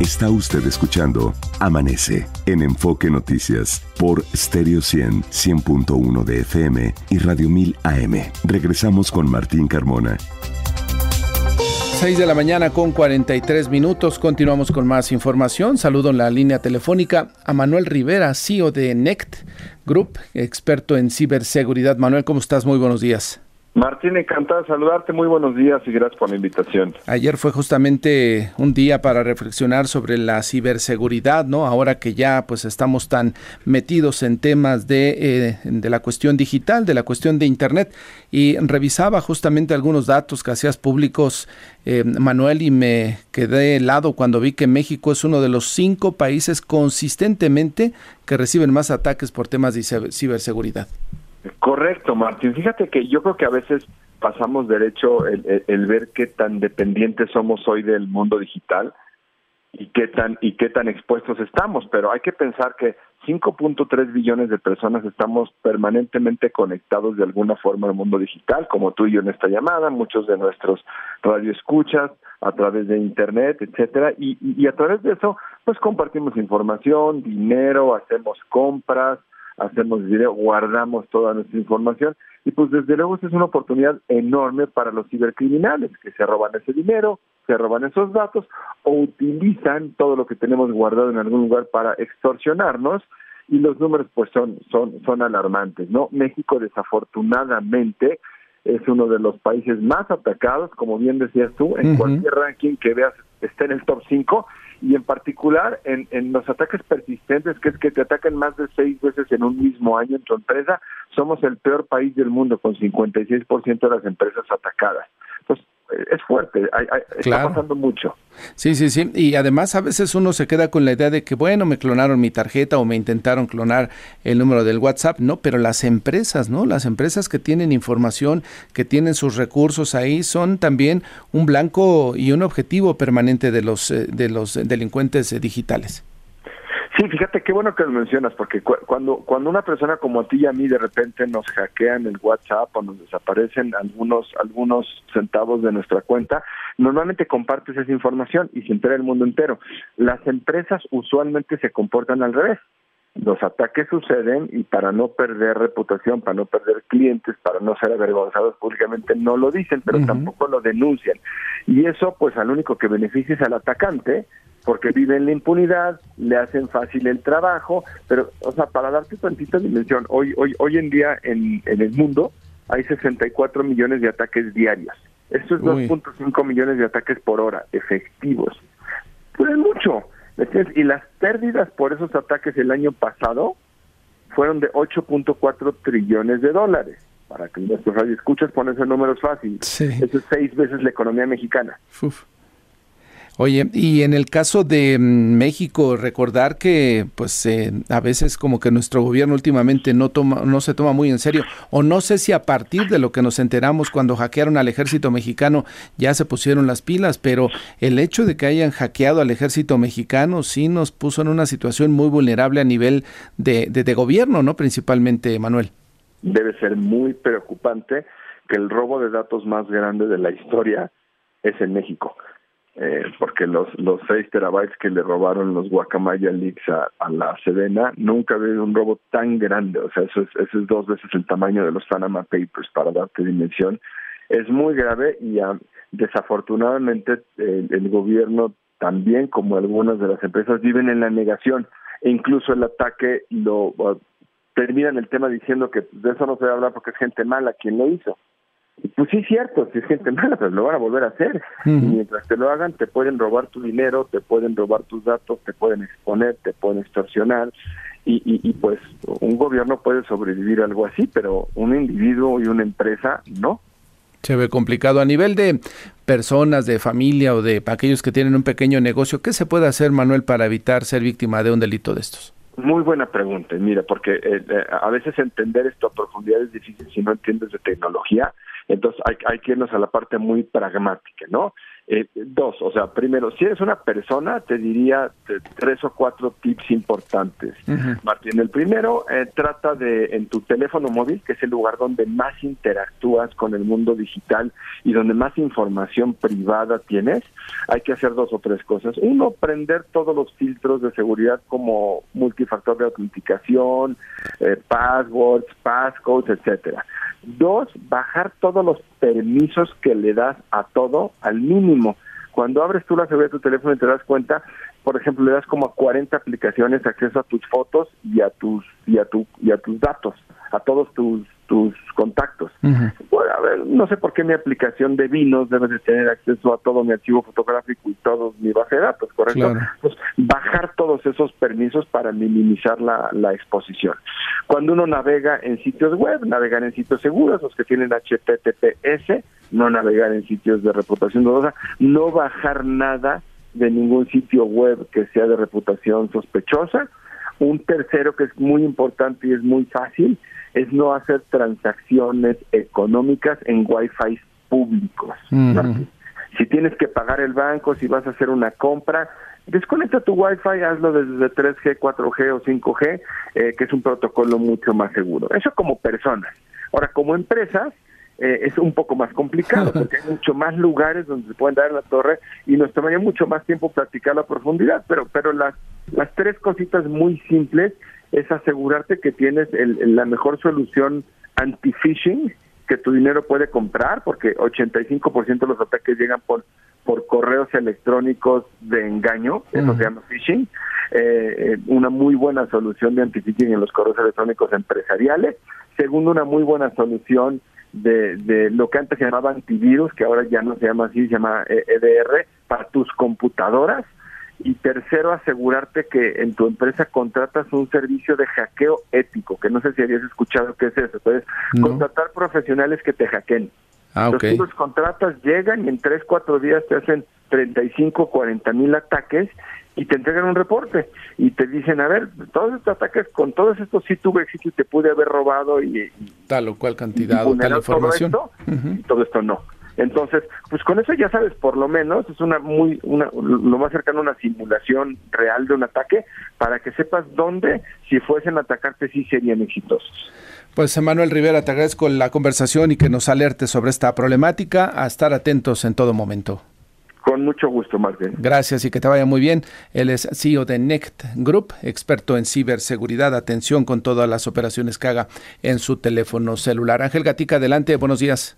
Está usted escuchando Amanece en Enfoque Noticias por Stereo 100, 100.1 de FM y Radio 1000 AM. Regresamos con Martín Carmona. 6 de la mañana con 43 minutos. Continuamos con más información. Saludo en la línea telefónica a Manuel Rivera, CEO de NECT Group, experto en ciberseguridad. Manuel, ¿cómo estás? Muy buenos días. Martín, encantado de saludarte. Muy buenos días y gracias por la invitación. Ayer fue justamente un día para reflexionar sobre la ciberseguridad, ¿no? Ahora que ya pues estamos tan metidos en temas de, eh, de la cuestión digital, de la cuestión de Internet. Y revisaba justamente algunos datos que hacías públicos, eh, Manuel, y me quedé helado cuando vi que México es uno de los cinco países consistentemente que reciben más ataques por temas de ciberseguridad. Correcto, Martín. Fíjate que yo creo que a veces pasamos derecho el, ver qué tan dependientes somos hoy del mundo digital y qué tan y qué tan expuestos estamos, pero hay que pensar que 5.3 billones de personas estamos permanentemente conectados de alguna forma al mundo digital, como tú y yo en esta llamada, muchos de nuestros radioescuchas a través de internet, etcétera, y, y a través de eso pues compartimos información, dinero, hacemos compras, hacemos video, guardamos toda nuestra información y pues desde luego es una oportunidad enorme para los cibercriminales que se roban ese dinero, se roban esos datos o utilizan todo lo que tenemos guardado en algún lugar para extorsionarnos y los números pues son son son alarmantes, ¿no? México desafortunadamente es uno de los países más atacados, como bien decías tú, en cualquier ranking que veas está en el top 5 y en particular en, en los ataques persistentes, que es que te atacan más de seis veces en un mismo año en tu empresa, somos el peor país del mundo con 56% de las empresas atacadas. Entonces, es fuerte, está pasando mucho. Sí, sí, sí. Y además a veces uno se queda con la idea de que, bueno, me clonaron mi tarjeta o me intentaron clonar el número del WhatsApp, no, pero las empresas, ¿no? Las empresas que tienen información, que tienen sus recursos ahí, son también un blanco y un objetivo permanente de los, eh, de los delincuentes eh, digitales. Sí, fíjate qué bueno que lo mencionas, porque cuando cuando una persona como a ti y a mí de repente nos hackean el WhatsApp o nos desaparecen algunos algunos centavos de nuestra cuenta, normalmente compartes esa información y se entera el mundo entero. Las empresas usualmente se comportan al revés. Los ataques suceden y para no perder reputación, para no perder clientes, para no ser avergonzados públicamente, no lo dicen, pero tampoco lo denuncian. Y eso, pues, al único que beneficia es al atacante, porque vive en la impunidad, le hacen fácil el trabajo, pero, o sea, para darte tantita dimensión, hoy, hoy, hoy en día en, en el mundo hay 64 millones de ataques diarios. Esto es 2.5 millones de ataques por hora, efectivos. Pues es mucho. Y las pérdidas por esos ataques el año pasado fueron de 8.4 trillones de dólares. Para que nuestros radioescuchas ponen esos números fáciles. Eso es seis veces la economía mexicana. Oye, y en el caso de mm, México, recordar que pues eh, a veces como que nuestro gobierno últimamente no toma, no se toma muy en serio, o no sé si a partir de lo que nos enteramos cuando hackearon al ejército mexicano ya se pusieron las pilas, pero el hecho de que hayan hackeado al ejército mexicano sí nos puso en una situación muy vulnerable a nivel de, de, de gobierno, ¿no? Principalmente, Manuel. Debe ser muy preocupante que el robo de datos más grande de la historia es en México eh, porque los los 6 terabytes que le robaron los Guacamaya Leaks a, la Sedena, nunca ha habido un robo tan grande, o sea, eso es, eso es dos veces el tamaño de los Panama Papers, para darte dimensión. Es muy grave y ah, desafortunadamente el, gobierno también, como algunas de las empresas, viven en la negación. E incluso el ataque lo uh, terminan el tema diciendo que de eso no se habla porque es gente mala quien lo hizo pues sí, cierto, si es gente mala, pero lo van a volver a hacer. Y mientras te lo hagan, te pueden robar tu dinero, te pueden robar tus datos, te pueden exponer, te pueden extorsionar. Y, y, pues un gobierno puede sobrevivir a algo así, pero un individuo y una empresa no. Se ve complicado. A nivel de personas, de familia o de aquellos que tienen un pequeño negocio, ¿qué se puede hacer, Manuel, para evitar ser víctima de un delito de estos? Muy buena pregunta. Mira, porque eh, eh, a veces entender esto a profundidad es difícil si no entiendes de tecnología. Entonces hay, hay que irnos a la parte muy pragmática, ¿no? Eh, dos, o sea, primero, si eres una persona, te diría tres o cuatro tips importantes. Martín, el primero, eh, trata de en tu teléfono móvil, que es el lugar donde más interactúas con el mundo digital y donde más información privada tienes, hay que hacer dos o tres cosas. Uno, prender todos los filtros de seguridad como multifactor de autenticación, eh, passwords, passcodes, etcétera. Dos, bajar todos los permisos que le das a todo al mínimo. Cuando abres tú la seguridad de tu teléfono y te das cuenta, por ejemplo, le das como a 40 aplicaciones acceso a tus fotos y a tus y a tu y a tus datos, a todos tus tus contactos. bueno, a ver, no sé por qué mi aplicación de vinos debe de tener acceso a todo mi archivo fotográfico y todo mi base de datos, ¿correcto? Pues bajar todos esos permisos para minimizar la, la exposición. Cuando uno navega en sitios web, navegar en sitios seguros, los que tienen HTTPS, no navegar en sitios de reputación dudosa, no bajar nada de ningún sitio web que sea de reputación sospechosa. Un tercero que es muy importante y es muy fácil es no hacer transacciones económicas en Wi-Fi públicos. Si tienes que pagar el banco, si vas a hacer una compra, desconecta tu Wi-Fi, hazlo desde 3G, 4G o 5G, eh, que es un protocolo mucho más seguro. Eso como personas. Ahora, como empresas, eh, es un poco más complicado porque hay mucho más lugares donde se pueden dar en la torre y nos tomaría mucho más tiempo practicar la profundidad, pero pero las las tres cositas muy simples es asegurarte que tienes la mejor solución anti-phishing que tu dinero puede comprar, porque 85% de los ataques llegan por, por correos electrónicos de engaño, eso se llama phishing. Eh, eh, una muy buena solución de anti-phishing en los correos electrónicos empresariales. Segundo, una muy buena solución de, de lo que antes se llamaba antivirus, que ahora ya no se llama así, se llama EDR, e para tus computadoras y tercero, asegurarte que en tu empresa contratas un servicio de hackeo ético, que no sé si habías escuchado qué es eso. Entonces, contratar profesionales que te hackeen. Ah, okay. los contratas, llegan y en 3, 4 días te hacen 35, 40 mil ataques y te entregan un reporte y te dicen, a ver, todos estos ataques, con todos estos sí tuve éxito y te pude haber robado y... tal o cual cantidad o tal información. Todo esto, y todo esto no. Entonces, pues con eso ya sabes, por lo menos es una muy una, lo más cercano a una simulación real de un ataque para que sepas dónde, si fuesen a atacarte, sí serían exitosos. Pues Emanuel Rivera, te agradezco la conversación y que nos alerte sobre esta problemática, a estar atentos en todo momento. Con mucho gusto, Martín. Gracias y que te vaya muy bien. Él es CEO de NECT Group, experto en ciberseguridad. Atención con todas las operaciones que haga en su teléfono celular. Ángel Gatica, adelante. Buenos días.